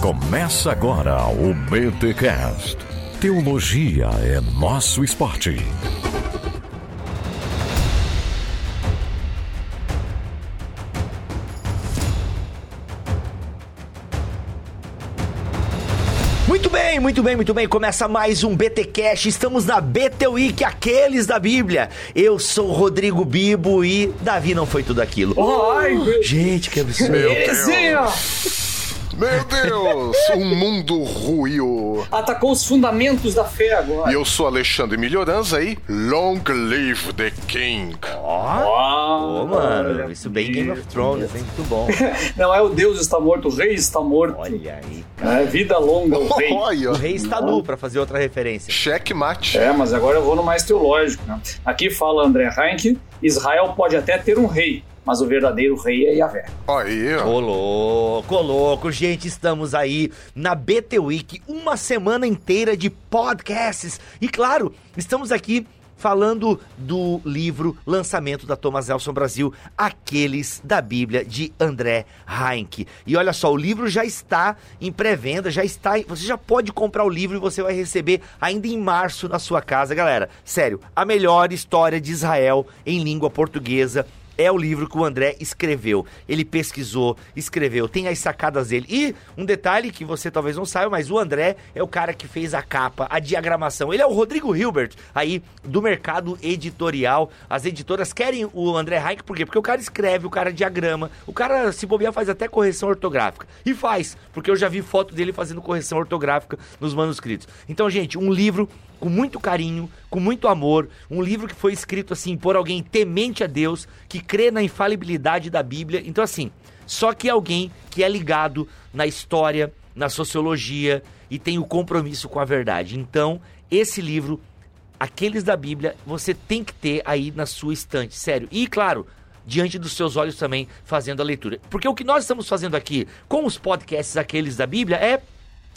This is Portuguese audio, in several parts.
Começa agora o BTCast. Teologia é nosso esporte. Muito bem, muito bem, muito bem. Começa mais um BT Cash. Estamos na BT Week, aqueles da Bíblia. Eu sou o Rodrigo Bibo e Davi não foi tudo aquilo. Ai, meu Gente, que absurdo. Heresia! Meu Deus, o mundo ruiu. Atacou os fundamentos da fé agora. E eu sou Alexandre Melhoranza e Long Live the King. Ó, Ô, mano, isso bem Game of Thrones, hein? Muito bom. Não é o Deus está morto, o rei está morto. Olha aí. É, vida longa o rei. Olha, O rei está nu, pra fazer outra referência. checkmate. É, mas agora eu vou no mais teológico. Né? Aqui fala André Heinck, Israel pode até ter um rei, mas o verdadeiro rei é Yahvé. Aí, ó. Ô louco, ô louco, gente, estamos aí na BT Week, uma semana inteira de podcasts. E claro, estamos aqui falando do livro lançamento da Thomas Nelson Brasil, Aqueles da Bíblia, de André Heinck. E olha só, o livro já está em pré-venda, já está, você já pode comprar o livro e você vai receber ainda em março na sua casa, galera. Sério, a melhor história de Israel em língua portuguesa é o livro que o André escreveu. Ele pesquisou, escreveu, tem as sacadas dele. E um detalhe que você talvez não saiba, mas o André é o cara que fez a capa, a diagramação. Ele é o Rodrigo Hilbert, aí do mercado editorial. As editoras querem o André Reich, por quê? Porque o cara escreve, o cara diagrama, o cara, se bobear, faz até correção ortográfica. E faz, porque eu já vi foto dele fazendo correção ortográfica nos manuscritos. Então, gente, um livro com muito carinho, com muito amor, um livro que foi escrito assim por alguém temente a Deus, que crê na infalibilidade da Bíblia. Então assim, só que alguém que é ligado na história, na sociologia e tem o compromisso com a verdade. Então, esse livro aqueles da Bíblia, você tem que ter aí na sua estante, sério. E claro, diante dos seus olhos também fazendo a leitura. Porque o que nós estamos fazendo aqui com os podcasts aqueles da Bíblia é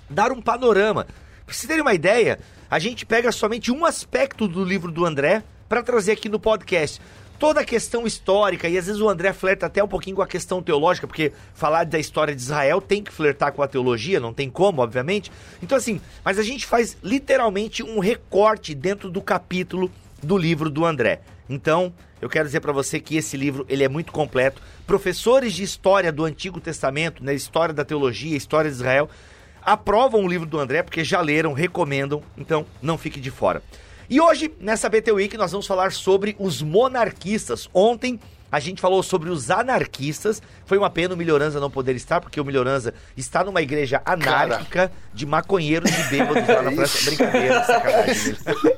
dar um panorama. Pra vocês terem uma ideia, a gente pega somente um aspecto do livro do André para trazer aqui no podcast. Toda a questão histórica, e às vezes o André flerta até um pouquinho com a questão teológica, porque falar da história de Israel tem que flertar com a teologia, não tem como, obviamente. Então, assim, mas a gente faz literalmente um recorte dentro do capítulo do livro do André. Então, eu quero dizer para você que esse livro ele é muito completo. Professores de história do Antigo Testamento, né, história da teologia, história de Israel, aprovam o livro do André porque já leram, recomendam, então não fique de fora. E hoje, nessa BT Week, nós vamos falar sobre os monarquistas. Ontem a gente falou sobre os anarquistas. Foi uma pena o Melhoranza não poder estar, porque o Melhoranza está numa igreja anárquica de maconheiros e bêbados lá na França. Brincadeira, sacanagem.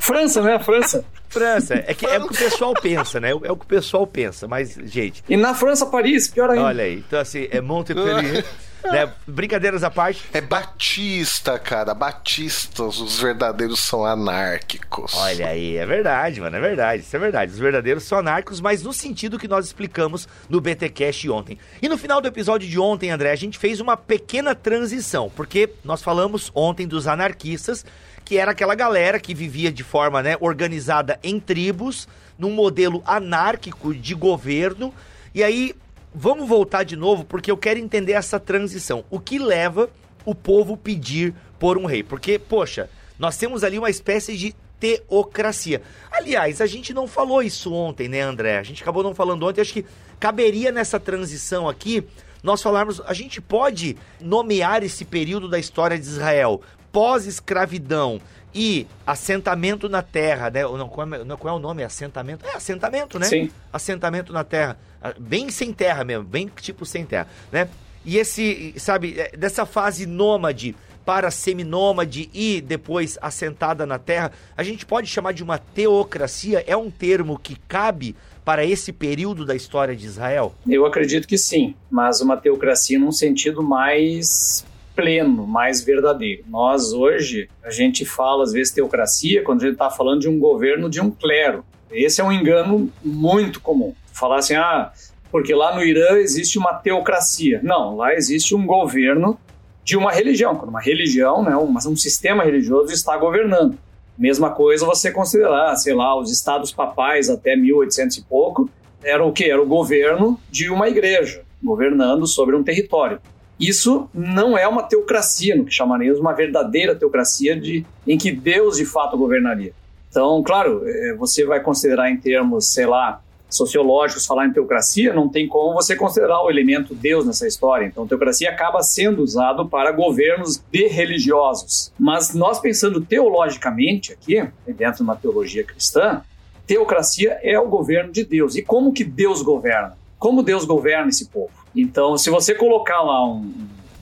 França, né? França. França, é, que, é o que o pessoal pensa, né? É o que o pessoal pensa, mas, gente, E na França, Paris, pior ainda. olha aí. Então, assim, é Montpellier. né? Brincadeiras à parte. É Batista, cara. Batistas, os verdadeiros são anárquicos. Olha aí, é verdade, mano, é verdade, isso é verdade. Os verdadeiros são anárquicos, mas no sentido que nós explicamos no BTcast ontem. E no final do episódio de ontem, André, a gente fez uma pequena transição, porque nós falamos ontem dos anarquistas, que era aquela galera que vivia de forma, né, organizada em tribos, num modelo anárquico de governo. E aí, vamos voltar de novo, porque eu quero entender essa transição. O que leva o povo pedir por um rei? Porque, poxa, nós temos ali uma espécie de teocracia. Aliás, a gente não falou isso ontem, né, André? A gente acabou não falando ontem. Acho que caberia nessa transição aqui nós falarmos. A gente pode nomear esse período da história de Israel pós-escravidão e assentamento na terra, né? Não, qual, é, não, qual é o nome? Assentamento? É, assentamento, né? Sim. Assentamento na terra. Ah, Bem sem terra mesmo, bem tipo sem terra, né? E esse, sabe, é, dessa fase nômade para seminômade e depois assentada na terra, a gente pode chamar de uma teocracia? É um termo que cabe para esse período da história de Israel? Eu acredito que sim, mas uma teocracia num sentido mais pleno, mais verdadeiro. Nós hoje, a gente fala às vezes teocracia quando a gente está falando de um governo de um clero. Esse é um engano muito comum. Falar assim, ah, porque lá no Irã existe uma teocracia. Não, lá existe um governo de uma religião. Quando uma religião, né, um, um sistema religioso está governando. Mesma coisa você considerar, sei lá, os estados papais até 1800 e pouco, era o que? Era o governo de uma igreja. governando sobre um território. Isso não é uma teocracia, no que chamaríamos uma verdadeira teocracia de, em que Deus de fato governaria. Então, claro, é, você vai considerar em termos, sei lá, sociológicos, falar em teocracia, não tem como você considerar o elemento Deus nessa história. Então, teocracia acaba sendo usado para governos de religiosos. Mas nós pensando teologicamente aqui, dentro de uma teologia cristã, teocracia é o governo de Deus. E como que Deus governa? Como Deus governa esse povo? Então, se você colocar lá um,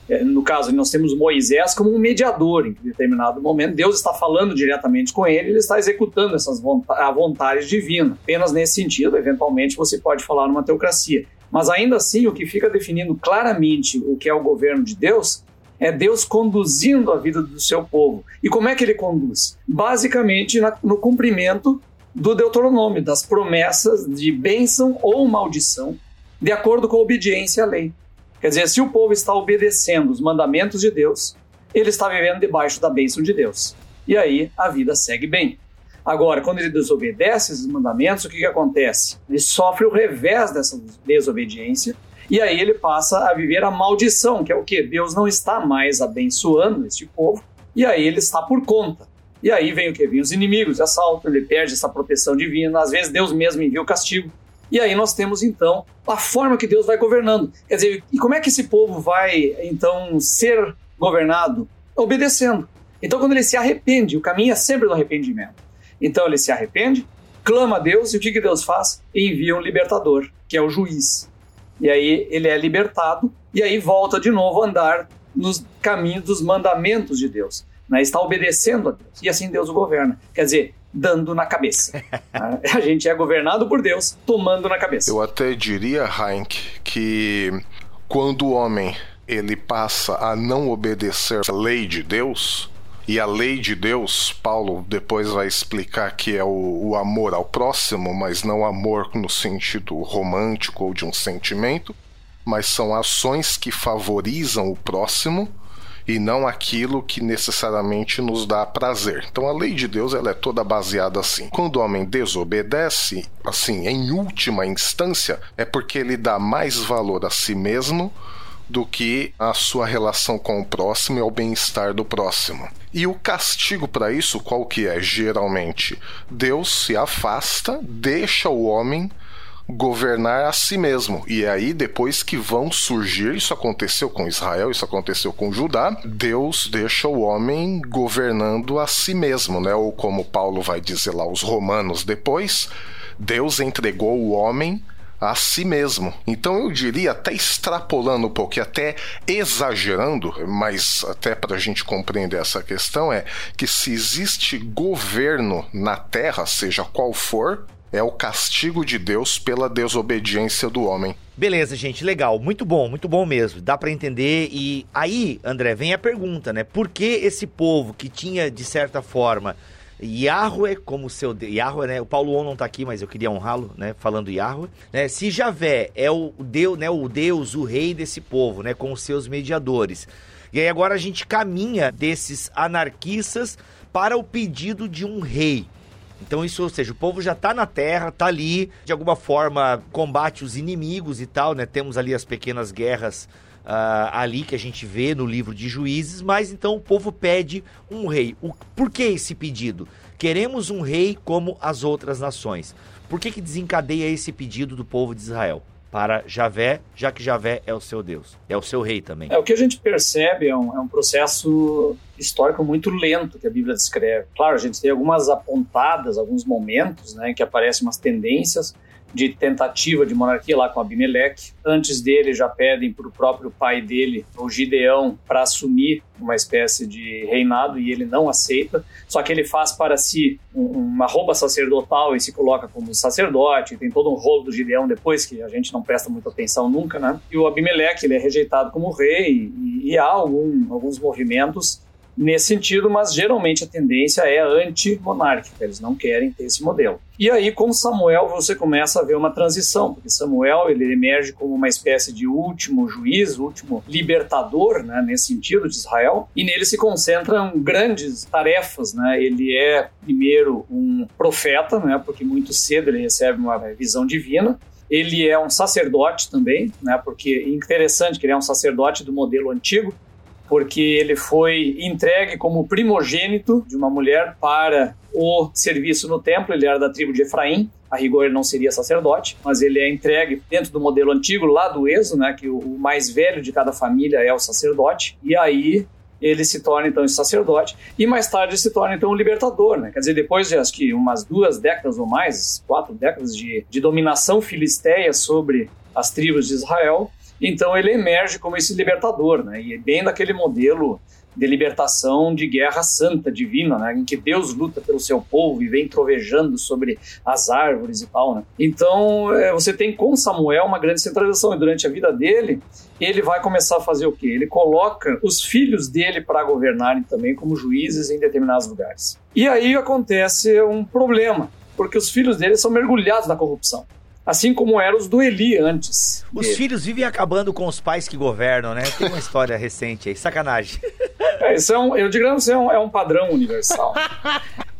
é, no caso, nós temos Moisés como um mediador em determinado momento. Deus está falando diretamente com ele, ele está executando essas a vontade divina. Apenas nesse sentido, eventualmente, você pode falar numa teocracia. Mas ainda assim, o que fica definindo claramente o que é o governo de Deus é Deus conduzindo a vida do seu povo. E como é que ele conduz? Basicamente no cumprimento do Deuteronômio, das promessas de bênção ou maldição, de acordo com a obediência à lei. Quer dizer, se o povo está obedecendo os mandamentos de Deus, ele está vivendo debaixo da bênção de Deus. E aí a vida segue bem. Agora, quando ele desobedece esses mandamentos, o que, que acontece? Ele sofre o revés dessa desobediência e aí ele passa a viver a maldição, que é o que? Deus não está mais abençoando este povo e aí ele está por conta. E aí vem o que? Vem os inimigos, assaltam, ele perde essa proteção divina, às vezes Deus mesmo envia o castigo. E aí nós temos então a forma que Deus vai governando. Quer dizer, e como é que esse povo vai então ser governado? Obedecendo. Então quando ele se arrepende, o caminho é sempre do arrependimento. Então ele se arrepende, clama a Deus e o que, que Deus faz? Envia um libertador, que é o juiz. E aí ele é libertado e aí volta de novo a andar nos caminhos dos mandamentos de Deus. Né? Está obedecendo a Deus. E assim Deus o governa. Quer dizer, dando na cabeça. a gente é governado por Deus, tomando na cabeça. Eu até diria, Heinck, que quando o homem ele passa a não obedecer a lei de Deus, e a lei de Deus, Paulo depois vai explicar que é o, o amor ao próximo, mas não amor no sentido romântico ou de um sentimento, mas são ações que favorizam o próximo e não aquilo que necessariamente nos dá prazer. Então a lei de Deus ela é toda baseada assim. Quando o homem desobedece, assim, em última instância, é porque ele dá mais valor a si mesmo do que a sua relação com o próximo e ao bem-estar do próximo. E o castigo para isso qual que é? Geralmente, Deus se afasta, deixa o homem governar a si mesmo. E aí, depois que vão surgir, isso aconteceu com Israel, isso aconteceu com Judá, Deus deixa o homem governando a si mesmo, né? Ou como Paulo vai dizer lá, os romanos depois, Deus entregou o homem a si mesmo. Então eu diria, até extrapolando um pouco até exagerando, mas até para a gente compreender essa questão, é que se existe governo na terra, seja qual for, é o castigo de Deus pela desobediência do homem. Beleza, gente, legal, muito bom, muito bom mesmo. Dá para entender e aí, André, vem a pergunta, né? Por que esse povo que tinha de certa forma Yahweh como seu Deus, Yahweh, né? O Paulo On não tá aqui, mas eu queria honrá-lo, né? Falando Yahweh, né? Se Javé é o Deus, né? O Deus, o rei desse povo, né? Com os seus mediadores. E aí agora a gente caminha desses anarquistas para o pedido de um rei. Então isso, ou seja, o povo já está na terra, está ali, de alguma forma combate os inimigos e tal, né? Temos ali as pequenas guerras uh, ali que a gente vê no livro de Juízes, mas então o povo pede um rei. O, por que esse pedido? Queremos um rei como as outras nações. Por que, que desencadeia esse pedido do povo de Israel? Para Javé, já que Javé é o seu Deus, é o seu rei também. É, o que a gente percebe é um, é um processo histórico muito lento que a Bíblia descreve. Claro, a gente tem algumas apontadas, alguns momentos né, que aparecem umas tendências, de tentativa de monarquia lá com Abimeleque. Antes dele já pedem para o próprio pai dele, o Gideão, para assumir uma espécie de reinado e ele não aceita. Só que ele faz para si uma roupa sacerdotal e se coloca como sacerdote. Tem todo um rolo do Gideão depois que a gente não presta muita atenção nunca, né? E o Abimeleque ele é rejeitado como rei e, e há algum, alguns movimentos nesse sentido, mas geralmente a tendência é anti-monárquica, eles não querem ter esse modelo. E aí, com Samuel, você começa a ver uma transição, porque Samuel ele emerge como uma espécie de último juiz, último libertador, né, nesse sentido, de Israel, e nele se concentram grandes tarefas. Né? Ele é, primeiro, um profeta, né, porque muito cedo ele recebe uma visão divina, Ele é um sacerdote também, né? Porque interessante que ele é um sacerdote do modelo antigo, porque ele foi entregue como primogênito de uma mulher para o serviço no templo. Ele era da tribo de Efraim. A rigor ele não seria sacerdote, mas ele é entregue dentro do modelo antigo lá do Êxodo, né, que o mais velho de cada família é o sacerdote. E aí ele se torna então sacerdote e mais tarde se torna então o libertador, né? Quer dizer, depois de acho que umas duas décadas ou mais, quatro décadas de, de dominação filisteia sobre as tribos de Israel, então ele emerge como esse libertador, né? E é bem daquele modelo de libertação de guerra santa, divina, né? em que Deus luta pelo seu povo e vem trovejando sobre as árvores e tal. Né? Então, é, você tem com Samuel uma grande centralização, e durante a vida dele, ele vai começar a fazer o quê? Ele coloca os filhos dele para governarem também como juízes em determinados lugares. E aí acontece um problema, porque os filhos dele são mergulhados na corrupção assim como eram os do Eli antes. Os dele. filhos vivem acabando com os pais que governam, né? Tem uma história recente aí, sacanagem. É, isso é um, eu que é um, é um padrão universal.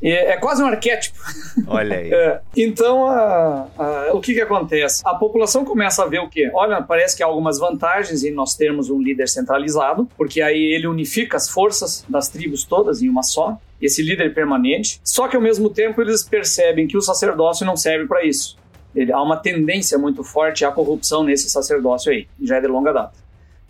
É, é, quase um arquétipo. Olha aí. É, então, a, a, o que, que acontece? A população começa a ver o quê? Olha, parece que há algumas vantagens em nós termos um líder centralizado, porque aí ele unifica as forças das tribos todas em uma só, esse líder permanente. Só que ao mesmo tempo eles percebem que o sacerdócio não serve para isso. Ele, há uma tendência muito forte à corrupção nesse sacerdócio aí, já é de longa data.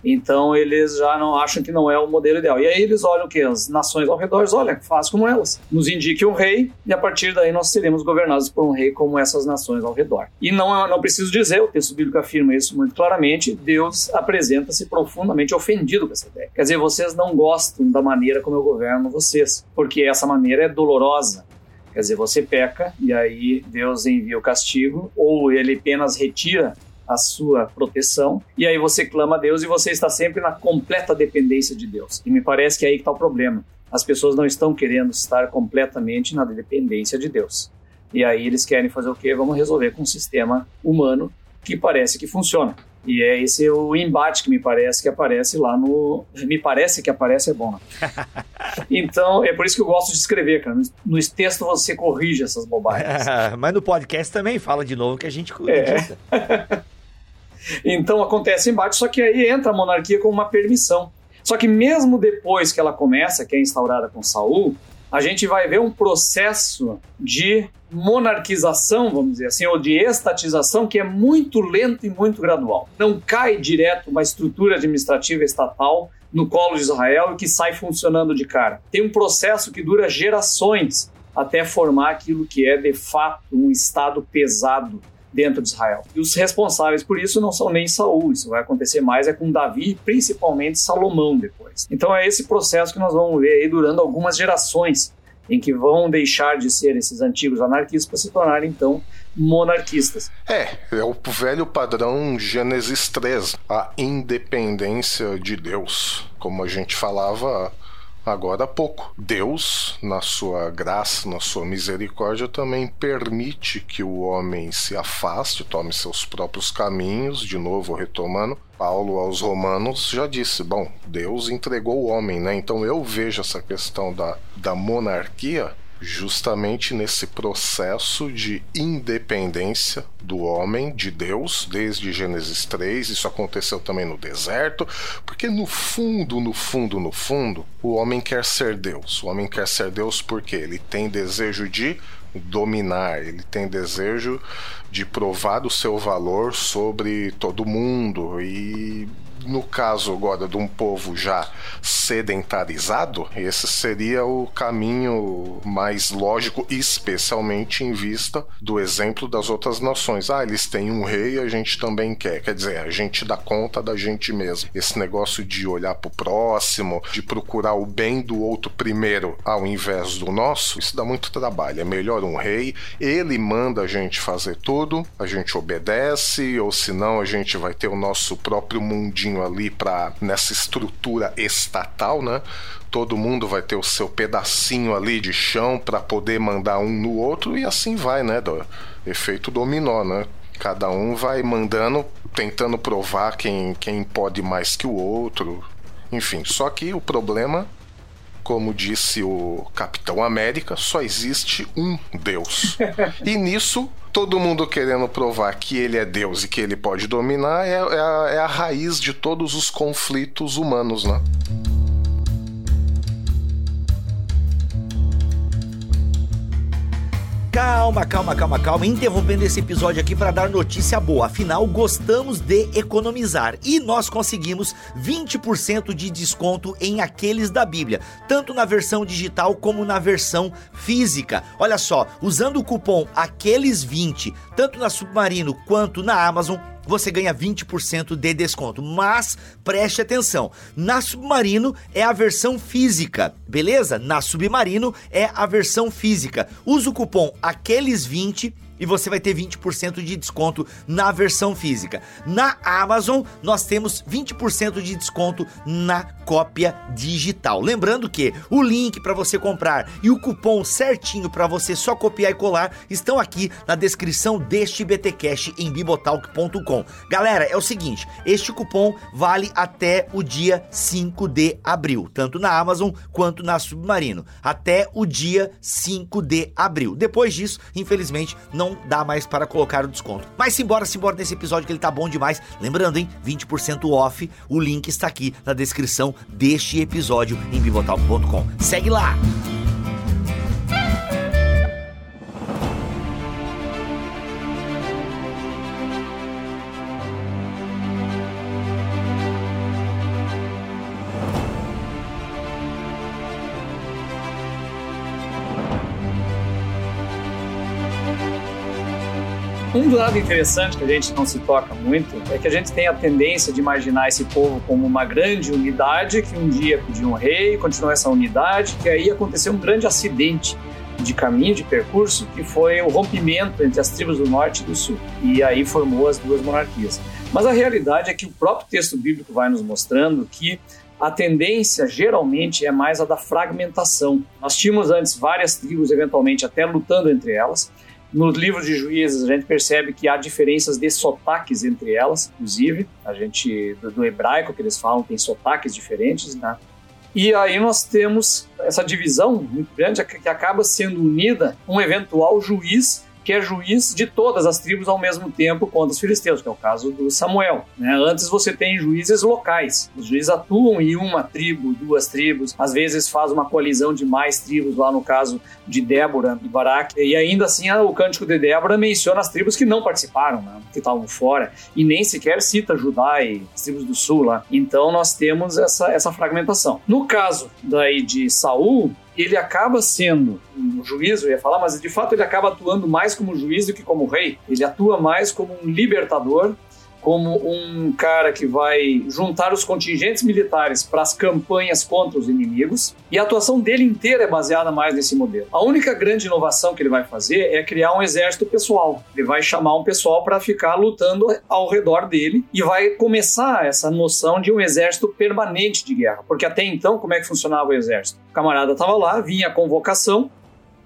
Então eles já não acham que não é o modelo ideal. E aí eles olham que? As nações ao redor, olha, faz como elas. Nos indique um rei e a partir daí nós seremos governados por um rei como essas nações ao redor. E não, não preciso dizer, o texto bíblico afirma isso muito claramente, Deus apresenta-se profundamente ofendido com essa ideia. Quer dizer, vocês não gostam da maneira como eu governo vocês, porque essa maneira é dolorosa, Quer dizer, você peca e aí Deus envia o castigo, ou ele apenas retira a sua proteção, e aí você clama a Deus e você está sempre na completa dependência de Deus. E me parece que é aí que está o problema. As pessoas não estão querendo estar completamente na dependência de Deus. E aí eles querem fazer o quê? Vamos resolver com um sistema humano que parece que funciona. E é esse o embate que me parece que aparece lá no. Me parece que aparece é bom, né? Então, é por isso que eu gosto de escrever, cara. No texto você corrige essas bobagens. Mas no podcast também fala de novo que a gente é. então acontece embate, só que aí entra a monarquia com uma permissão. Só que mesmo depois que ela começa, que é instaurada com Saul, a gente vai ver um processo de monarquização, vamos dizer assim, ou de estatização que é muito lento e muito gradual. Não cai direto uma estrutura administrativa estatal no colo de Israel e que sai funcionando de cara. Tem um processo que dura gerações até formar aquilo que é de fato um estado pesado dentro de Israel. E os responsáveis por isso não são nem Saul, isso vai acontecer mais é com Davi principalmente Salomão depois. Então é esse processo que nós vamos ver aí durando algumas gerações em que vão deixar de ser esses antigos anarquistas para se tornar então monarquistas. É, é o velho padrão Gênesis 3, a independência de Deus, como a gente falava agora há pouco. Deus, na sua graça, na sua misericórdia, também permite que o homem se afaste, tome seus próprios caminhos, de novo retomando. Paulo aos Romanos já disse: bom, Deus entregou o homem, né? Então eu vejo essa questão da, da monarquia justamente nesse processo de independência do homem de Deus, desde Gênesis 3, isso aconteceu também no deserto, porque no fundo, no fundo, no fundo, o homem quer ser Deus. O homem quer ser Deus porque ele tem desejo de dominar, ele tem desejo de provar o seu valor sobre todo mundo e no caso agora de um povo já sedentarizado, esse seria o caminho mais lógico, especialmente em vista do exemplo das outras nações. Ah, eles têm um rei, a gente também quer. Quer dizer, a gente dá conta da gente mesmo. Esse negócio de olhar para o próximo, de procurar o bem do outro primeiro ao invés do nosso, isso dá muito trabalho. É melhor um rei, ele manda a gente fazer tudo, a gente obedece, ou senão a gente vai ter o nosso próprio mundinho ali para nessa estrutura estatal, né? Todo mundo vai ter o seu pedacinho ali de chão para poder mandar um no outro e assim vai, né? Do efeito dominó, né? Cada um vai mandando, tentando provar quem, quem pode mais que o outro. Enfim, só que o problema como disse o Capitão América, só existe um Deus. e nisso, todo mundo querendo provar que ele é Deus e que ele pode dominar é, é, a, é a raiz de todos os conflitos humanos, né? Calma, calma, calma, calma. Interrompendo esse episódio aqui para dar notícia boa. Afinal, gostamos de economizar e nós conseguimos 20% de desconto em aqueles da Bíblia, tanto na versão digital como na versão física. Olha só, usando o cupom aqueles20, tanto na Submarino quanto na Amazon, você ganha 20% de desconto. Mas preste atenção: na Submarino é a versão física, beleza? Na Submarino é a versão física. Usa o cupom aqueles20 e você vai ter 20% de desconto na versão física. Na Amazon, nós temos 20% de desconto na cópia digital. Lembrando que o link para você comprar e o cupom certinho para você só copiar e colar estão aqui na descrição deste BTcast em bibotalk.com. Galera, é o seguinte, este cupom vale até o dia 5 de abril, tanto na Amazon quanto na Submarino, até o dia 5 de abril. Depois disso, infelizmente, não dá mais para colocar o desconto. Mas simbora, simbora nesse episódio que ele tá bom demais. Lembrando, hein, 20% off, o link está aqui na descrição deste episódio em bibotalk.com. Segue lá! Lado interessante que a gente não se toca muito é que a gente tem a tendência de imaginar esse povo como uma grande unidade que um dia pediu um rei, continuou essa unidade, que aí aconteceu um grande acidente de caminho, de percurso, que foi o rompimento entre as tribos do norte e do sul. E aí formou as duas monarquias. Mas a realidade é que o próprio texto bíblico vai nos mostrando que a tendência geralmente é mais a da fragmentação. Nós tínhamos antes várias tribos, eventualmente até lutando entre elas, nos livros de juízes, a gente percebe que há diferenças de sotaques entre elas, inclusive. A gente, do, do hebraico que eles falam, tem sotaques diferentes, né? E aí nós temos essa divisão muito grande que acaba sendo unida um eventual juiz que é juiz de todas as tribos ao mesmo tempo contra os filisteus, que é o caso do Samuel. Né? Antes você tem juízes locais. Os juízes atuam em uma tribo, duas tribos, às vezes faz uma coalizão de mais tribos, lá no caso de Débora e Baraque. E ainda assim o cântico de Débora menciona as tribos que não participaram, né? que estavam fora, e nem sequer cita Judá e as tribos do sul lá. Então nós temos essa, essa fragmentação. No caso daí de Saul, ele acaba sendo um juiz, eu ia falar, mas de fato ele acaba atuando mais como juiz do que como rei. Ele atua mais como um libertador como um cara que vai juntar os contingentes militares para as campanhas contra os inimigos, e a atuação dele inteira é baseada mais nesse modelo. A única grande inovação que ele vai fazer é criar um exército pessoal. Ele vai chamar um pessoal para ficar lutando ao redor dele e vai começar essa noção de um exército permanente de guerra, porque até então como é que funcionava o exército? O camarada estava lá, vinha a convocação,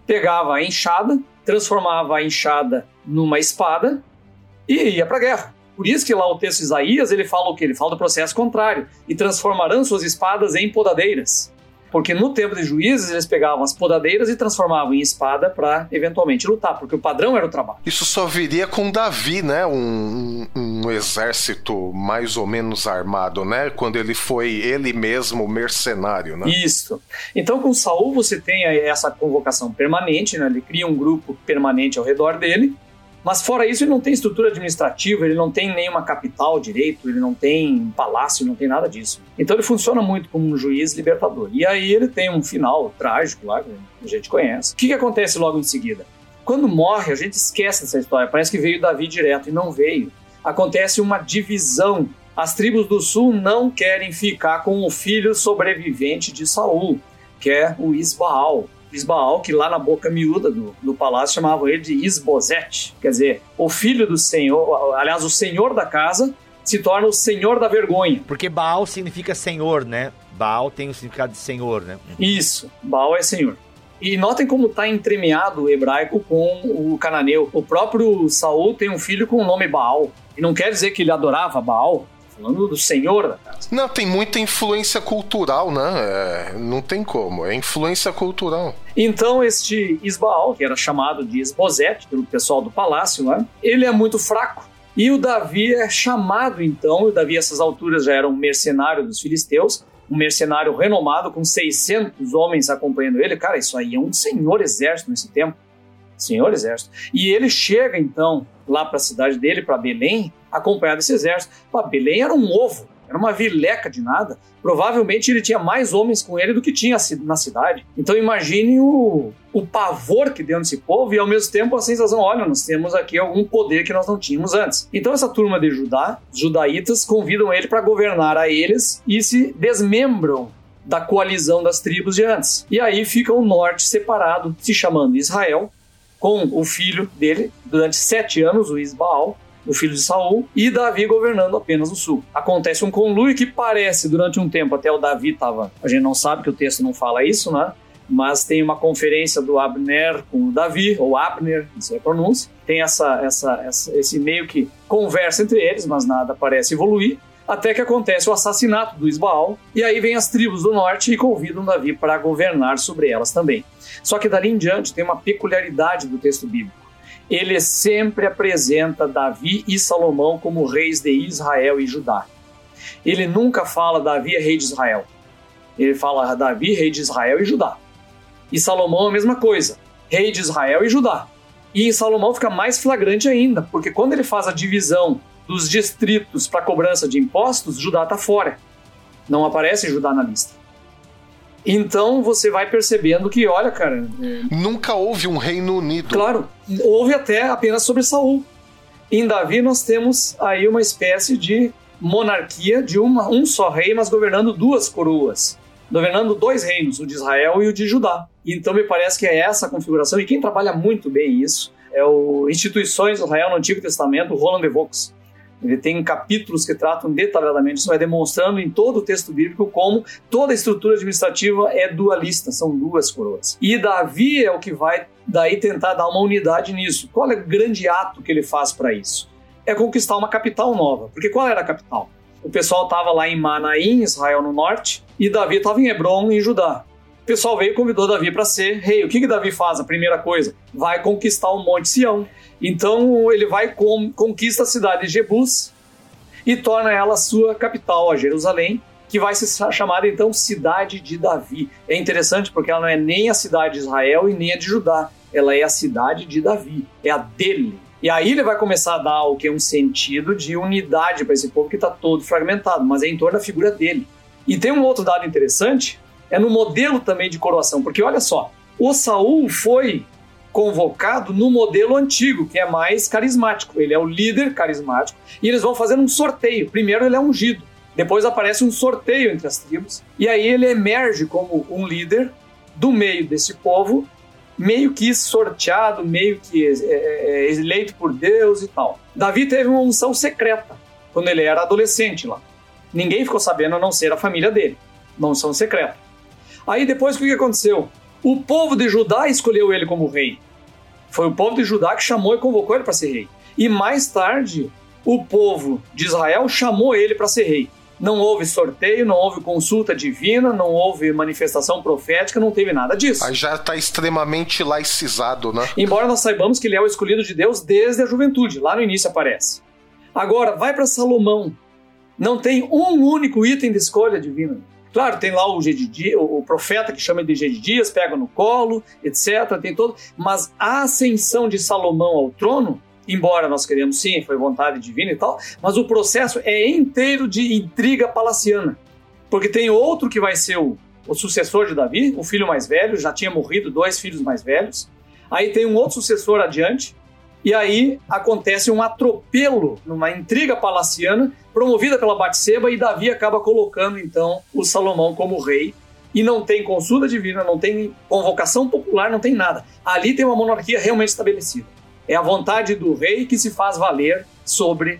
pegava a enxada, transformava a enxada numa espada e ia para a guerra. Por isso que lá o texto de Isaías ele fala o quê? Ele fala do processo contrário. E transformarão suas espadas em podadeiras. Porque no tempo de juízes eles pegavam as podadeiras e transformavam em espada para eventualmente lutar, porque o padrão era o trabalho. Isso só viria com Davi, né? Um, um, um, exército mais ou menos armado, né? Quando ele foi ele mesmo mercenário, né? Isso. Então com Saul você tem essa convocação permanente, né? Ele cria um grupo permanente ao redor dele mas fora isso, ele não tem estrutura administrativa, ele não tem nenhuma capital direito, ele não tem palácio, não tem nada disso. Então ele funciona muito como um juiz libertador. E aí ele tem um final trágico lá, que a gente conhece. O que, que acontece logo em seguida? Quando morre, a gente esquece dessa história. Parece que veio Davi direto e não veio. Acontece uma divisão. As tribos do sul não querem ficar com o filho sobrevivente de Saul, que é o Isbaal. Isbaal, que lá na boca miúda do, do palácio chamavam ele de Isbosete, quer dizer, o filho do senhor, aliás, o senhor da casa se torna o senhor da vergonha. Porque Baal significa senhor, né? Baal tem o significado de senhor, né? Isso, Baal é senhor. E notem como está entremeado o hebraico com o cananeu. O próprio Saul tem um filho com o nome Baal. E não quer dizer que ele adorava Baal, falando do senhor da casa. Não, tem muita influência cultural, né? É, não tem como, é influência cultural. Então, este Isbaal, que era chamado de Esbozete pelo pessoal do palácio, né? ele é muito fraco. E o Davi é chamado, então, o Davi, a essas alturas, já era um mercenário dos filisteus, um mercenário renomado com 600 homens acompanhando ele. Cara, isso aí é um senhor exército nesse tempo. Senhor exército. E ele chega, então, lá para a cidade dele, para Belém, acompanhado desse exército. Pá, Belém era um ovo, era uma vileca de nada. Provavelmente ele tinha mais homens com ele do que tinha na cidade. Então imagine o, o pavor que deu nesse povo e ao mesmo tempo a sensação: olha, nós temos aqui algum poder que nós não tínhamos antes. Então essa turma de Judá, judaítas, convidam ele para governar a eles e se desmembram da coalizão das tribos de antes. E aí fica o norte separado, se chamando Israel, com o filho dele durante sete anos, o Isbaal, o filho de Saul, e Davi governando apenas o sul. Acontece um conluio que parece, durante um tempo, até o Davi estava. A gente não sabe que o texto não fala isso, né? Mas tem uma conferência do Abner com o Davi, ou Abner, não sei a pronúncia. Tem essa, essa, essa, esse meio que conversa entre eles, mas nada parece evoluir. Até que acontece o assassinato do Isbaal, e aí vem as tribos do norte e convidam Davi para governar sobre elas também. Só que dali em diante tem uma peculiaridade do texto bíblico ele sempre apresenta Davi e Salomão como reis de Israel e Judá. Ele nunca fala Davi é rei de Israel. Ele fala Davi, rei de Israel e Judá. E Salomão a mesma coisa, rei de Israel e Judá. E em Salomão fica mais flagrante ainda, porque quando ele faz a divisão dos distritos para cobrança de impostos, Judá está fora. Não aparece Judá na lista. Então você vai percebendo que, olha, cara. É... Nunca houve um Reino Unido. Claro, houve até apenas sobre Saul. Em Davi nós temos aí uma espécie de monarquia de uma, um só rei, mas governando duas coroas. Governando dois reinos, o de Israel e o de Judá. Então me parece que é essa a configuração, e quem trabalha muito bem isso é o Instituições do Israel no Antigo Testamento, Roland de. Ele tem capítulos que tratam detalhadamente isso, vai demonstrando em todo o texto bíblico como toda a estrutura administrativa é dualista, são duas coroas. E Davi é o que vai daí tentar dar uma unidade nisso. Qual é o grande ato que ele faz para isso? É conquistar uma capital nova. Porque qual era a capital? O pessoal estava lá em Manaim, Israel no norte, e Davi estava em Hebron, em Judá. O pessoal veio e convidou Davi para ser rei. O que, que Davi faz? A primeira coisa, vai conquistar o Monte Sião. Então ele vai com, conquista a cidade de Jebus e torna ela sua capital, a Jerusalém, que vai ser chamada então Cidade de Davi. É interessante porque ela não é nem a cidade de Israel e nem a de Judá, ela é a cidade de Davi, é a dele. E aí ele vai começar a dar o que um sentido de unidade para esse povo que está todo fragmentado, mas é em torno da figura dele. E tem um outro dado interessante, é no modelo também de coroação, porque olha só, o Saul foi convocado no modelo antigo, que é mais carismático. Ele é o líder carismático e eles vão fazendo um sorteio. Primeiro ele é ungido, depois aparece um sorteio entre as tribos e aí ele emerge como um líder do meio desse povo, meio que sorteado, meio que é, é eleito por Deus e tal. Davi teve uma unção secreta quando ele era adolescente lá. Ninguém ficou sabendo a não ser a família dele. Uma unção secreta. Aí depois o que aconteceu? O povo de Judá escolheu ele como rei. Foi o povo de Judá que chamou e convocou ele para ser rei. E mais tarde, o povo de Israel chamou ele para ser rei. Não houve sorteio, não houve consulta divina, não houve manifestação profética, não teve nada disso. Aí já está extremamente laicizado, né? Embora nós saibamos que ele é o escolhido de Deus desde a juventude, lá no início aparece. Agora, vai para Salomão. Não tem um único item de escolha divina. Claro, tem lá o, o, o profeta que chama de Dias, pega no colo, etc. Tem todo. Mas a ascensão de Salomão ao trono, embora nós queremos sim, foi vontade divina e tal, mas o processo é inteiro de intriga palaciana. Porque tem outro que vai ser o, o sucessor de Davi, o filho mais velho, já tinha morrido dois filhos mais velhos. Aí tem um outro sucessor adiante, e aí acontece um atropelo numa intriga palaciana promovida pela Batseba e Davi acaba colocando então o Salomão como rei e não tem consulta divina, não tem convocação popular, não tem nada. Ali tem uma monarquia realmente estabelecida. É a vontade do rei que se faz valer sobre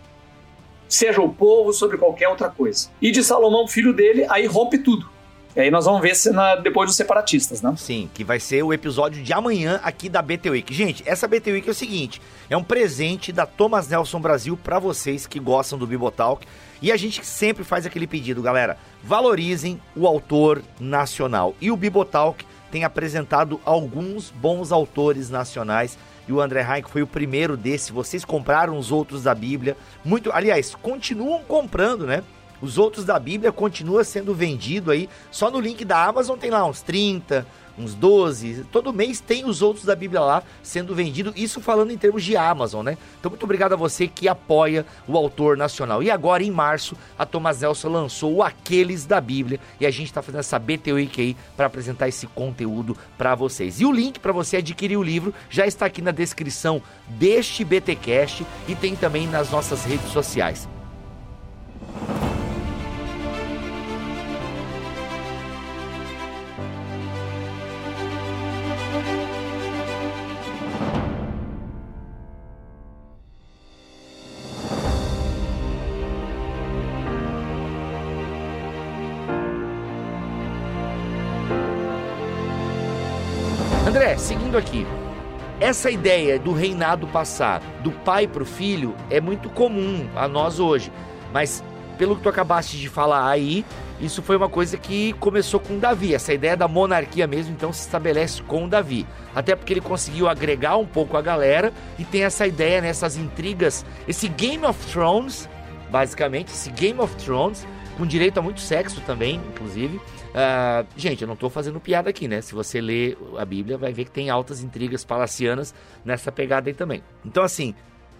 seja o povo, sobre qualquer outra coisa. E de Salomão, filho dele, aí rompe tudo. E aí nós vamos ver se na, depois dos separatistas, né? Sim, que vai ser o episódio de amanhã aqui da BT Week. Gente, essa BT Week é o seguinte, é um presente da Thomas Nelson Brasil para vocês que gostam do Bibotalk. E a gente sempre faz aquele pedido, galera, valorizem o autor nacional. E o Bibotalk tem apresentado alguns bons autores nacionais e o André Heinck foi o primeiro desse. Vocês compraram os outros da Bíblia. Muito, aliás, continuam comprando, né? Os outros da Bíblia continua sendo vendido aí. Só no link da Amazon tem lá uns 30, uns 12. Todo mês tem os outros da Bíblia lá sendo vendido. Isso falando em termos de Amazon, né? Então, muito obrigado a você que apoia o autor nacional. E agora, em março, a Thomas Nelson lançou o Aqueles da Bíblia. E a gente está fazendo essa BT aí para apresentar esse conteúdo para vocês. E o link para você adquirir o livro já está aqui na descrição deste BTcast e tem também nas nossas redes sociais. Essa ideia do reinado passar do pai para o filho é muito comum a nós hoje. Mas pelo que tu acabaste de falar aí, isso foi uma coisa que começou com Davi. Essa ideia da monarquia mesmo, então, se estabelece com Davi. Até porque ele conseguiu agregar um pouco a galera e tem essa ideia, nessas né, intrigas, esse Game of Thrones, basicamente, esse Game of Thrones, com direito a muito sexo também, inclusive. Uh, gente, eu não estou fazendo piada aqui, né? Se você ler a Bíblia, vai ver que tem altas intrigas palacianas nessa pegada aí também. Então, assim,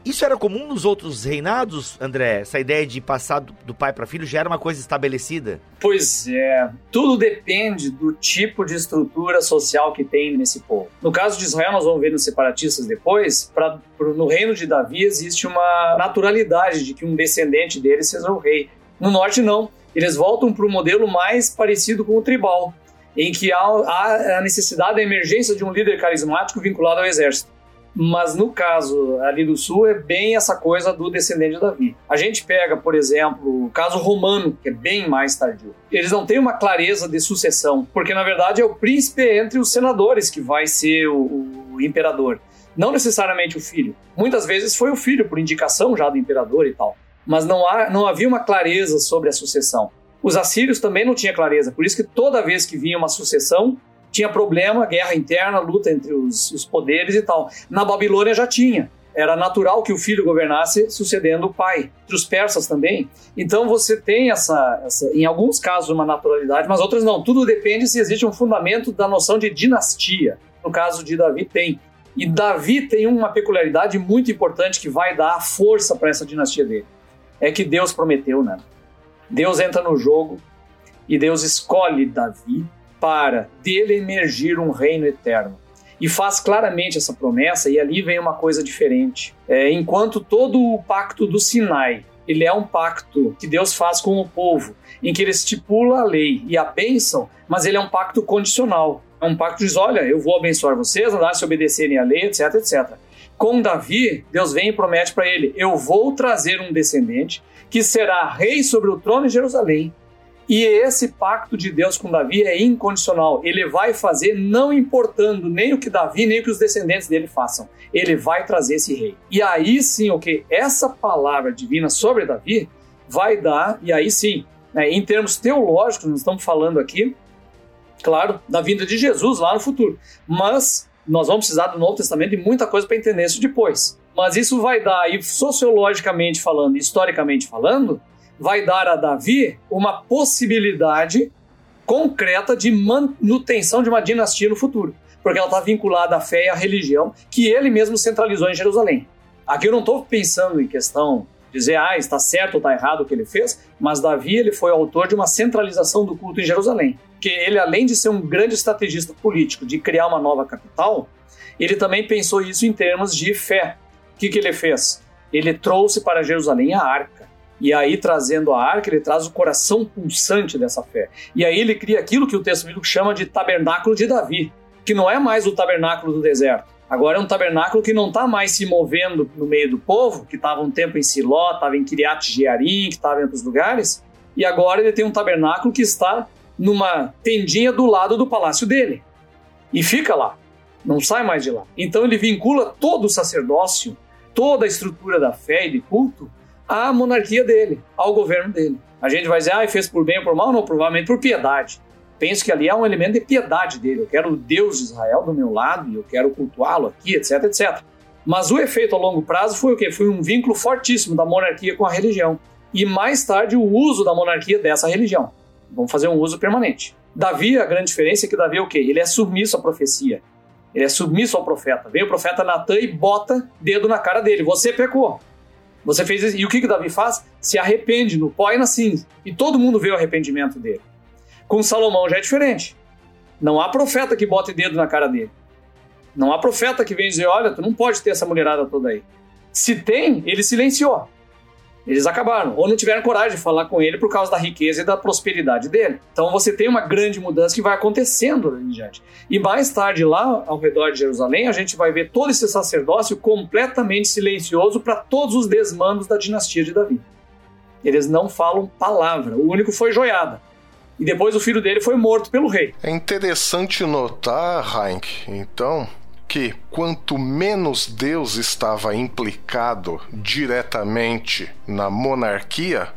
isso era comum nos outros reinados, André? Essa ideia de passar do, pai para filho já era uma coisa estabelecida? Pois é. Tudo depende do tipo de estrutura social que tem nesse povo. No caso de Israel, nós vamos ver nos separatistas depois, pra, no reino de Davi existe uma naturalidade de que um descendente dele seja o rei. No norte, não eles voltam para o modelo mais parecido com o tribal, em que há, há a necessidade da emergência de um líder carismático vinculado ao exército. Mas no caso ali do sul é bem essa coisa do descendente de Davi. A gente pega, por exemplo, o caso romano, que é bem mais tardio. Eles não têm uma clareza de sucessão, porque na verdade é o príncipe entre os senadores que vai ser o, o imperador, não necessariamente o filho. Muitas vezes foi o filho por indicação já do imperador e tal mas não, há, não havia uma clareza sobre a sucessão. Os assírios também não tinham clareza, por isso que toda vez que vinha uma sucessão, tinha problema, guerra interna, luta entre os, os poderes e tal. Na Babilônia já tinha. Era natural que o filho governasse sucedendo o pai. Entre os persas também. Então você tem essa, essa, em alguns casos, uma naturalidade, mas outras não. Tudo depende se existe um fundamento da noção de dinastia. No caso de Davi, tem. E Davi tem uma peculiaridade muito importante que vai dar força para essa dinastia dele é que Deus prometeu, né? Deus entra no jogo e Deus escolhe Davi para dele emergir um reino eterno. E faz claramente essa promessa, e ali vem uma coisa diferente. É, enquanto todo o pacto do Sinai ele é um pacto que Deus faz com o povo, em que ele estipula a lei e a bênção, mas ele é um pacto condicional. É um pacto que diz: olha, eu vou abençoar vocês, andar se obedecerem à lei, etc, etc. Com Davi, Deus vem e promete para ele: Eu vou trazer um descendente que será rei sobre o trono de Jerusalém. E esse pacto de Deus com Davi é incondicional. Ele vai fazer não importando nem o que Davi, nem o que os descendentes dele façam. Ele vai trazer esse rei. E aí sim, o que? Essa palavra divina sobre Davi vai dar, e aí sim, né, em termos teológicos, nós estamos falando aqui, claro, da vinda de Jesus lá no futuro. Mas nós vamos precisar do Novo Testamento e muita coisa para entender isso depois. Mas isso vai dar, e sociologicamente falando, historicamente falando, vai dar a Davi uma possibilidade concreta de manutenção de uma dinastia no futuro, porque ela está vinculada à fé e à religião que ele mesmo centralizou em Jerusalém. Aqui eu não estou pensando em questão dizer, ah, está certo ou está errado o que ele fez, mas Davi ele foi autor de uma centralização do culto em Jerusalém. Que ele, além de ser um grande estrategista político, de criar uma nova capital, ele também pensou isso em termos de fé. O que, que ele fez? Ele trouxe para Jerusalém a arca. E aí, trazendo a arca, ele traz o coração pulsante dessa fé. E aí ele cria aquilo que o texto bíblico chama de tabernáculo de Davi, que não é mais o tabernáculo do deserto Agora é um tabernáculo que não está mais se movendo no meio do povo, que estava um tempo em Siló, estava em Kiriat Jearim, que estava em outros lugares, e agora ele tem um tabernáculo que está numa tendinha do lado do palácio dele. E fica lá, não sai mais de lá. Então ele vincula todo o sacerdócio, toda a estrutura da fé e de culto à monarquia dele, ao governo dele. A gente vai dizer, ah, fez por bem ou por mal? Não, provavelmente por piedade. Penso que ali há um elemento de piedade dele. Eu quero o Deus de Israel do meu lado e eu quero cultuá-lo aqui, etc, etc. Mas o efeito a longo prazo foi o quê? Foi um vínculo fortíssimo da monarquia com a religião. E mais tarde o uso da monarquia dessa religião. Vamos fazer um uso permanente. Davi, a grande diferença é que Davi é o quê? Ele é submisso à profecia. Ele é submisso ao profeta. Vem o profeta Natan e bota dedo na cara dele. Você pecou. Você fez isso. E o que, que Davi faz? Se arrepende no pó e na cinza. E todo mundo vê o arrependimento dele. Com Salomão já é diferente. Não há profeta que bote dedo na cara dele. Não há profeta que venha dizer: olha, tu não pode ter essa mulherada toda aí. Se tem, ele silenciou. Eles acabaram, ou não tiveram coragem de falar com ele por causa da riqueza e da prosperidade dele. Então você tem uma grande mudança que vai acontecendo em diante. E mais tarde, lá ao redor de Jerusalém, a gente vai ver todo esse sacerdócio completamente silencioso para todos os desmandos da dinastia de Davi. Eles não falam palavra, o único foi joiada. E depois o filho dele foi morto pelo rei. É interessante notar, Heinck, então, que quanto menos Deus estava implicado diretamente na monarquia,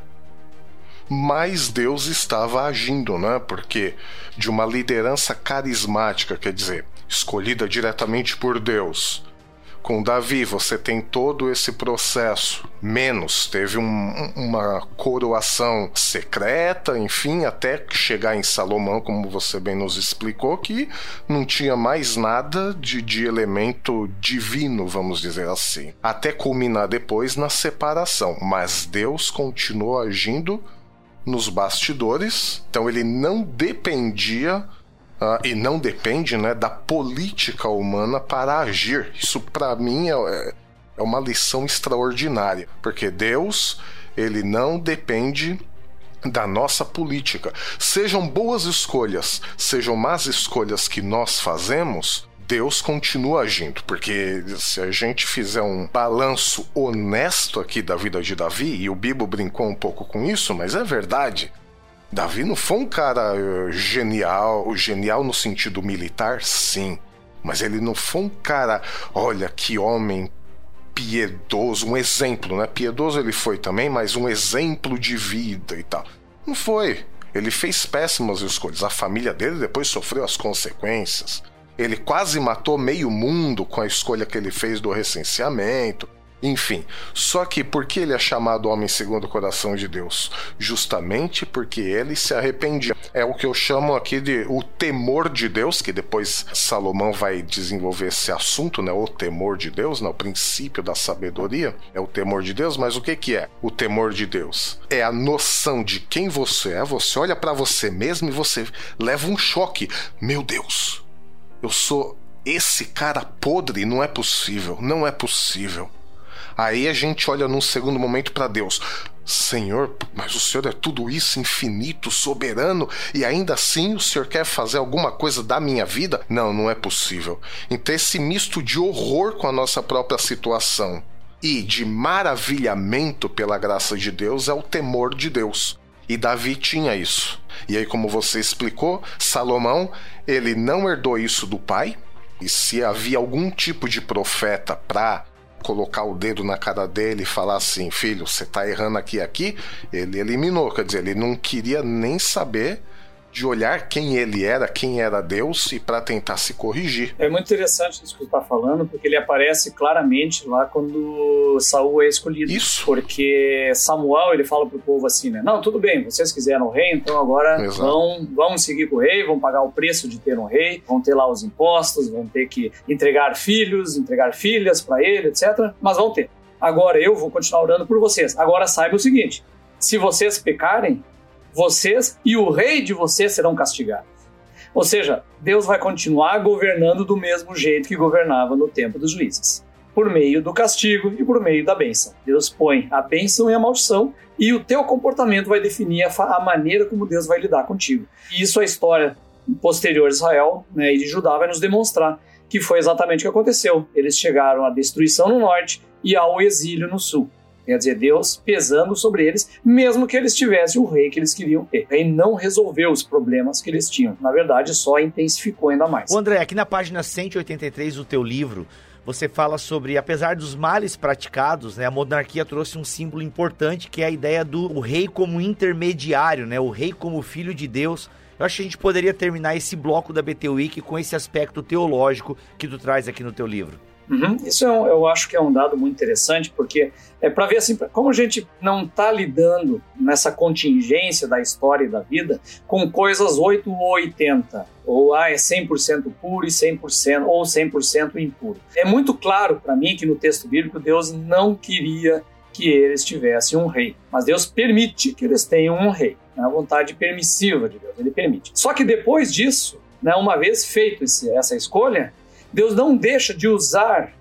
mais Deus estava agindo, né? Porque de uma liderança carismática, quer dizer, escolhida diretamente por Deus, com Davi, você tem todo esse processo. Menos, teve um, uma coroação secreta, enfim, até chegar em Salomão, como você bem nos explicou, que não tinha mais nada de, de elemento divino, vamos dizer assim. Até culminar depois na separação. Mas Deus continuou agindo nos bastidores, então ele não dependia Uh, e não depende né, da política humana para agir. Isso, para mim, é, é uma lição extraordinária, porque Deus ele não depende da nossa política. Sejam boas escolhas, sejam más escolhas que nós fazemos, Deus continua agindo, porque se a gente fizer um balanço honesto aqui da vida de Davi, e o Bibo brincou um pouco com isso, mas é verdade. Davi não foi um cara uh, genial, genial no sentido militar, sim. Mas ele não foi um cara, olha que homem piedoso, um exemplo, né? Piedoso ele foi também, mas um exemplo de vida e tal. Não foi. Ele fez péssimas escolhas. A família dele depois sofreu as consequências. Ele quase matou meio mundo com a escolha que ele fez do recenseamento. Enfim, só que por que ele é chamado homem segundo o coração de Deus? Justamente porque ele se arrependia. É o que eu chamo aqui de o temor de Deus, que depois Salomão vai desenvolver esse assunto, né? O temor de Deus, né? o princípio da sabedoria é o temor de Deus, mas o que que é o temor de Deus? É a noção de quem você é, você olha para você mesmo e você leva um choque. Meu Deus, eu sou esse cara podre, não é possível, não é possível. Aí a gente olha num segundo momento para Deus. Senhor, mas o Senhor é tudo isso, infinito, soberano, e ainda assim o Senhor quer fazer alguma coisa da minha vida? Não, não é possível. Então, esse misto de horror com a nossa própria situação e de maravilhamento pela graça de Deus é o temor de Deus. E Davi tinha isso. E aí, como você explicou, Salomão, ele não herdou isso do pai. E se havia algum tipo de profeta para colocar o dedo na cara dele e falar assim: filho, você tá errando aqui aqui, ele eliminou. Quer dizer, ele não queria nem saber de olhar quem ele era, quem era Deus e para tentar se corrigir. É muito interessante isso que você está falando, porque ele aparece claramente lá quando Saul é escolhido. Isso. Porque Samuel ele fala pro povo assim, né? Não, tudo bem, vocês quiseram o rei, então agora vão, vão seguir com o rei, vão pagar o preço de ter um rei, vão ter lá os impostos, vão ter que entregar filhos, entregar filhas para ele, etc. Mas vão ter. Agora eu vou continuar orando por vocês. Agora saiba o seguinte: se vocês pecarem, vocês e o rei de vocês serão castigados. Ou seja, Deus vai continuar governando do mesmo jeito que governava no tempo dos juízes, por meio do castigo e por meio da bênção. Deus põe a bênção e a maldição e o teu comportamento vai definir a, a maneira como Deus vai lidar contigo. E isso a história posterior de Israel né, e de Judá vai nos demonstrar que foi exatamente o que aconteceu. Eles chegaram à destruição no norte e ao exílio no sul. Quer dizer, Deus pesando sobre eles, mesmo que eles tivessem o rei que eles queriam ter. Rei não resolveu os problemas que eles tinham. Na verdade, só intensificou ainda mais. O André, aqui na página 183 do teu livro, você fala sobre, apesar dos males praticados, né, a monarquia trouxe um símbolo importante que é a ideia do rei como intermediário, né, o rei como filho de Deus. Eu acho que a gente poderia terminar esse bloco da BT Week com esse aspecto teológico que tu traz aqui no teu livro. Uhum. Isso é um, eu acho que é um dado muito interessante, porque é para ver assim, como a gente não está lidando nessa contingência da história e da vida com coisas 8 ou 80, ou ah, é 100% puro e 100% ou 100% impuro. É muito claro para mim que no texto bíblico Deus não queria que eles tivessem um rei, mas Deus permite que eles tenham um rei. É a vontade permissiva de Deus, ele permite. Só que depois disso, né, uma vez feito esse, essa escolha, Deus não deixa de usar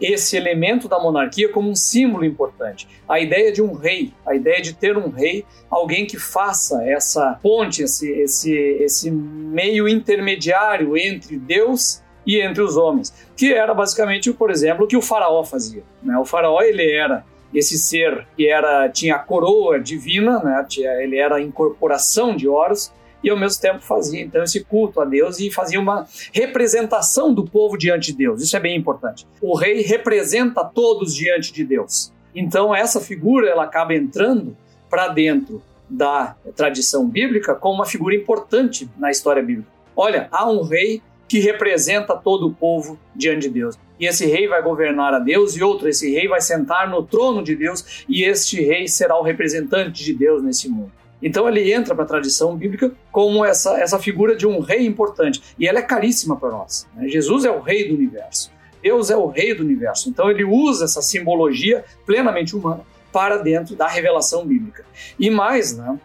esse elemento da monarquia como um símbolo importante. A ideia de um rei, a ideia de ter um rei, alguém que faça essa ponte, esse, esse, esse meio intermediário entre Deus e entre os homens, que era basicamente, por exemplo, o que o faraó fazia. Né? O faraó ele era esse ser que era tinha a coroa divina, né? ele era a incorporação de Horus, e ao mesmo tempo fazia então esse culto a Deus e fazia uma representação do povo diante de Deus. Isso é bem importante. O rei representa todos diante de Deus. Então essa figura ela acaba entrando para dentro da tradição bíblica como uma figura importante na história bíblica. Olha, há um rei que representa todo o povo diante de Deus. E esse rei vai governar a Deus, e outro, esse rei vai sentar no trono de Deus, e este rei será o representante de Deus nesse mundo. Então ele entra para a tradição bíblica como essa, essa figura de um rei importante. E ela é caríssima para nós. Né? Jesus é o rei do universo. Deus é o rei do universo. Então ele usa essa simbologia plenamente humana para dentro da revelação bíblica. E mais, né,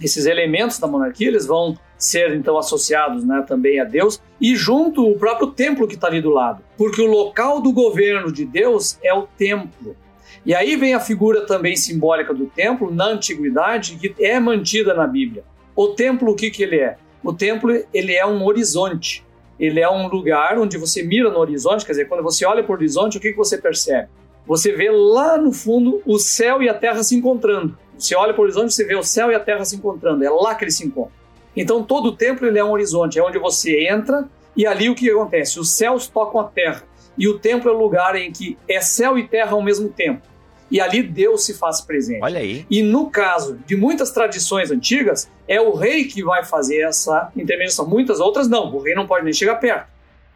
esses elementos da monarquia eles vão ser então associados né, também a Deus e junto o próprio templo que está ali do lado, porque o local do governo de Deus é o templo. E aí vem a figura também simbólica do templo na antiguidade que é mantida na Bíblia. O templo o que que ele é? O templo ele é um horizonte. Ele é um lugar onde você mira no horizonte, quer dizer, quando você olha para o horizonte, o que que você percebe? Você vê lá no fundo o céu e a terra se encontrando. Você olha para o horizonte, você vê o céu e a terra se encontrando. É lá que eles se encontram. Então todo o templo ele é um horizonte, é onde você entra e ali o que acontece? Os céus tocam a terra e o templo é o lugar em que é céu e terra ao mesmo tempo e ali Deus se faz presente. Olha aí. E no caso de muitas tradições antigas, é o rei que vai fazer essa intermediação. Muitas outras não, o rei não pode nem chegar perto.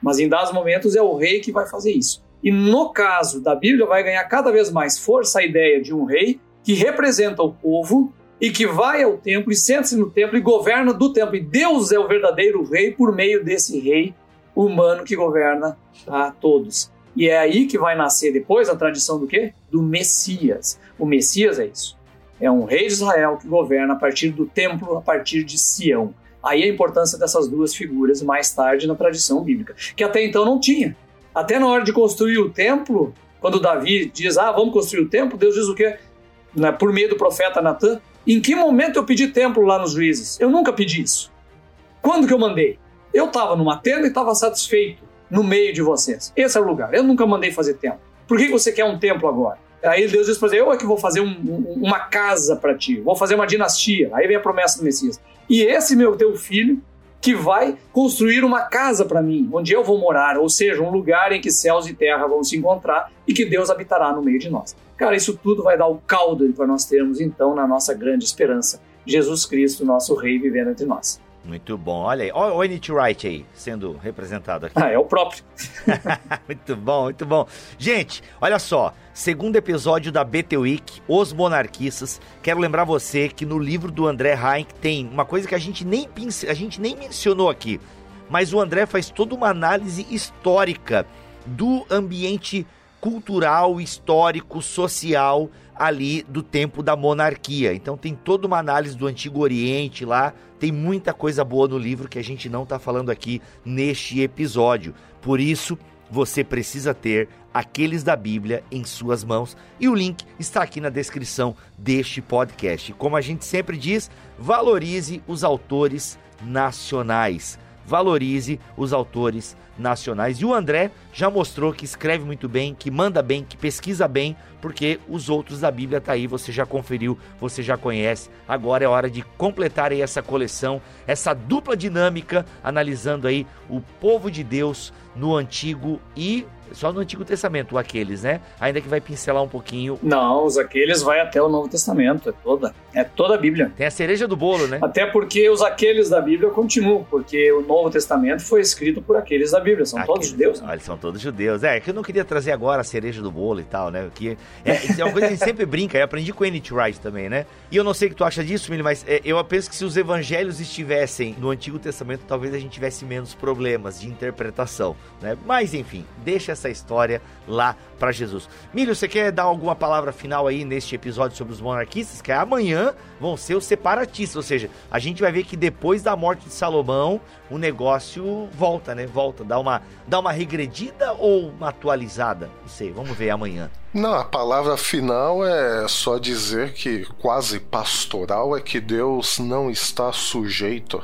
Mas em dados momentos é o rei que vai fazer isso. E no caso da Bíblia, vai ganhar cada vez mais força a ideia de um rei que representa o povo e que vai ao templo e senta-se no templo e governa do templo. E Deus é o verdadeiro rei por meio desse rei humano que governa a todos. E é aí que vai nascer depois a tradição do quê? Do Messias. O Messias é isso. É um rei de Israel que governa a partir do templo, a partir de Sião. Aí a importância dessas duas figuras mais tarde na tradição bíblica, que até então não tinha. Até na hora de construir o templo, quando Davi diz, ah, vamos construir o templo, Deus diz o quê? Né, por meio do profeta Natan, em que momento eu pedi templo lá nos juízes? Eu nunca pedi isso. Quando que eu mandei? Eu estava numa tenda e estava satisfeito no meio de vocês. Esse é o lugar. Eu nunca mandei fazer templo. Por que você quer um templo agora? Aí Deus diz para você: eu é que vou fazer um, um, uma casa para ti, vou fazer uma dinastia. Aí vem a promessa do Messias. E esse meu teu filho que vai construir uma casa para mim, onde eu vou morar, ou seja, um lugar em que céus e terra vão se encontrar e que Deus habitará no meio de nós. Cara, isso tudo vai dar o caldo para nós termos então na nossa grande esperança, Jesus Cristo, nosso Rei, vivendo entre nós. Muito bom. Olha aí. Olha o N.T. Wright aí, sendo representado aqui. Ah, é o próprio. muito bom, muito bom. Gente, olha só. Segundo episódio da BT Week, Os Monarquistas. Quero lembrar você que no livro do André Heinck tem uma coisa que a gente nem, a gente nem mencionou aqui. Mas o André faz toda uma análise histórica do ambiente cultural, histórico, social ali do tempo da monarquia. Então tem toda uma análise do Antigo Oriente lá, tem muita coisa boa no livro que a gente não está falando aqui neste episódio. Por isso, você precisa ter aqueles da Bíblia em suas mãos e o link está aqui na descrição deste podcast. Como a gente sempre diz, valorize os autores nacionais. Valorize os autores nacionais. E o André já mostrou que escreve muito bem, que manda bem, que pesquisa bem, porque os outros da Bíblia tá aí, você já conferiu, você já conhece. Agora é hora de completar aí essa coleção, essa dupla dinâmica, analisando aí o povo de Deus no Antigo e só no Antigo Testamento, aqueles, né? Ainda que vai pincelar um pouquinho. Não, os aqueles vai até o Novo Testamento, é toda. É toda a Bíblia. Tem a cereja do bolo, né? Até porque os aqueles da Bíblia continuam, porque o Novo Testamento foi escrito por aqueles da Bíblia, são aqueles, todos judeus. Né? Eles são todos judeus. É, que eu não queria trazer agora a cereja do bolo e tal, né? Que é, é uma coisa que a gente sempre brinca, eu aprendi com o N.T. Wright também, né? E eu não sei o que tu acha disso, Mili, mas é, eu penso que se os evangelhos estivessem no Antigo Testamento, talvez a gente tivesse menos problemas de interpretação, né? Mas enfim, deixa essa história lá para Jesus. Milho, você quer dar alguma palavra final aí neste episódio sobre os monarquistas? Que amanhã vão ser os separatistas, ou seja, a gente vai ver que depois da morte de Salomão, o negócio volta, né? Volta, dá uma, dá uma regredida ou uma atualizada? Não sei, vamos ver amanhã. Não, a palavra final é só dizer que quase pastoral é que Deus não está sujeito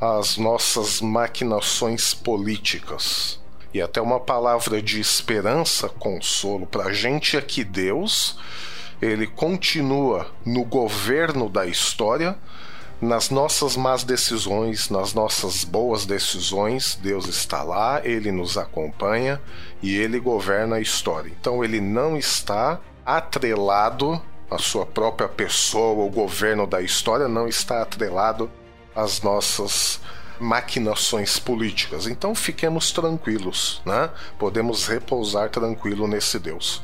às nossas maquinações políticas. E até uma palavra de esperança, consolo para a gente é que Deus, ele continua no governo da história, nas nossas más decisões, nas nossas boas decisões, Deus está lá, ele nos acompanha e ele governa a história. Então ele não está atrelado à sua própria pessoa, o governo da história não está atrelado às nossas maquinações políticas. Então fiquemos tranquilos, né? Podemos repousar tranquilo nesse Deus.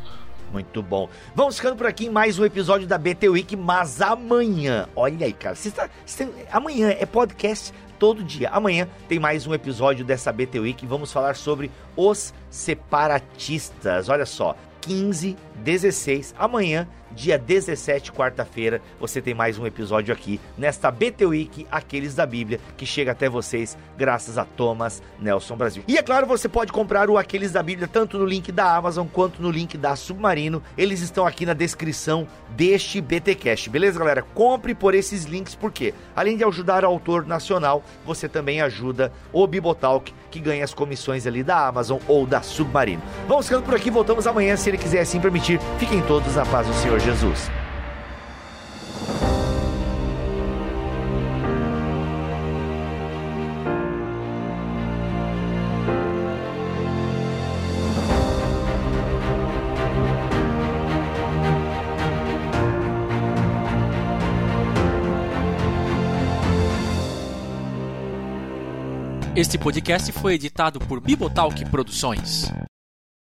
Muito bom. Vamos ficando por aqui em mais um episódio da BT Week, mas amanhã, olha aí, cara, você está, você tem, amanhã é podcast todo dia. Amanhã tem mais um episódio dessa BT Week. Vamos falar sobre os separatistas. Olha só, 15, 16, amanhã dia 17, quarta-feira, você tem mais um episódio aqui nesta BT Week, aqueles da Bíblia, que chega até vocês graças a Thomas Nelson Brasil. E é claro, você pode comprar o Aqueles da Bíblia tanto no link da Amazon quanto no link da Submarino. Eles estão aqui na descrição deste BTcast. Beleza, galera? Compre por esses links porque além de ajudar o autor nacional, você também ajuda o Bibotalk, que ganha as comissões ali da Amazon ou da Submarino. Vamos ficando por aqui, voltamos amanhã, se ele quiser assim permitir. Fiquem todos na paz do Senhor Jesus. Este podcast foi editado por Bibotalk Produções.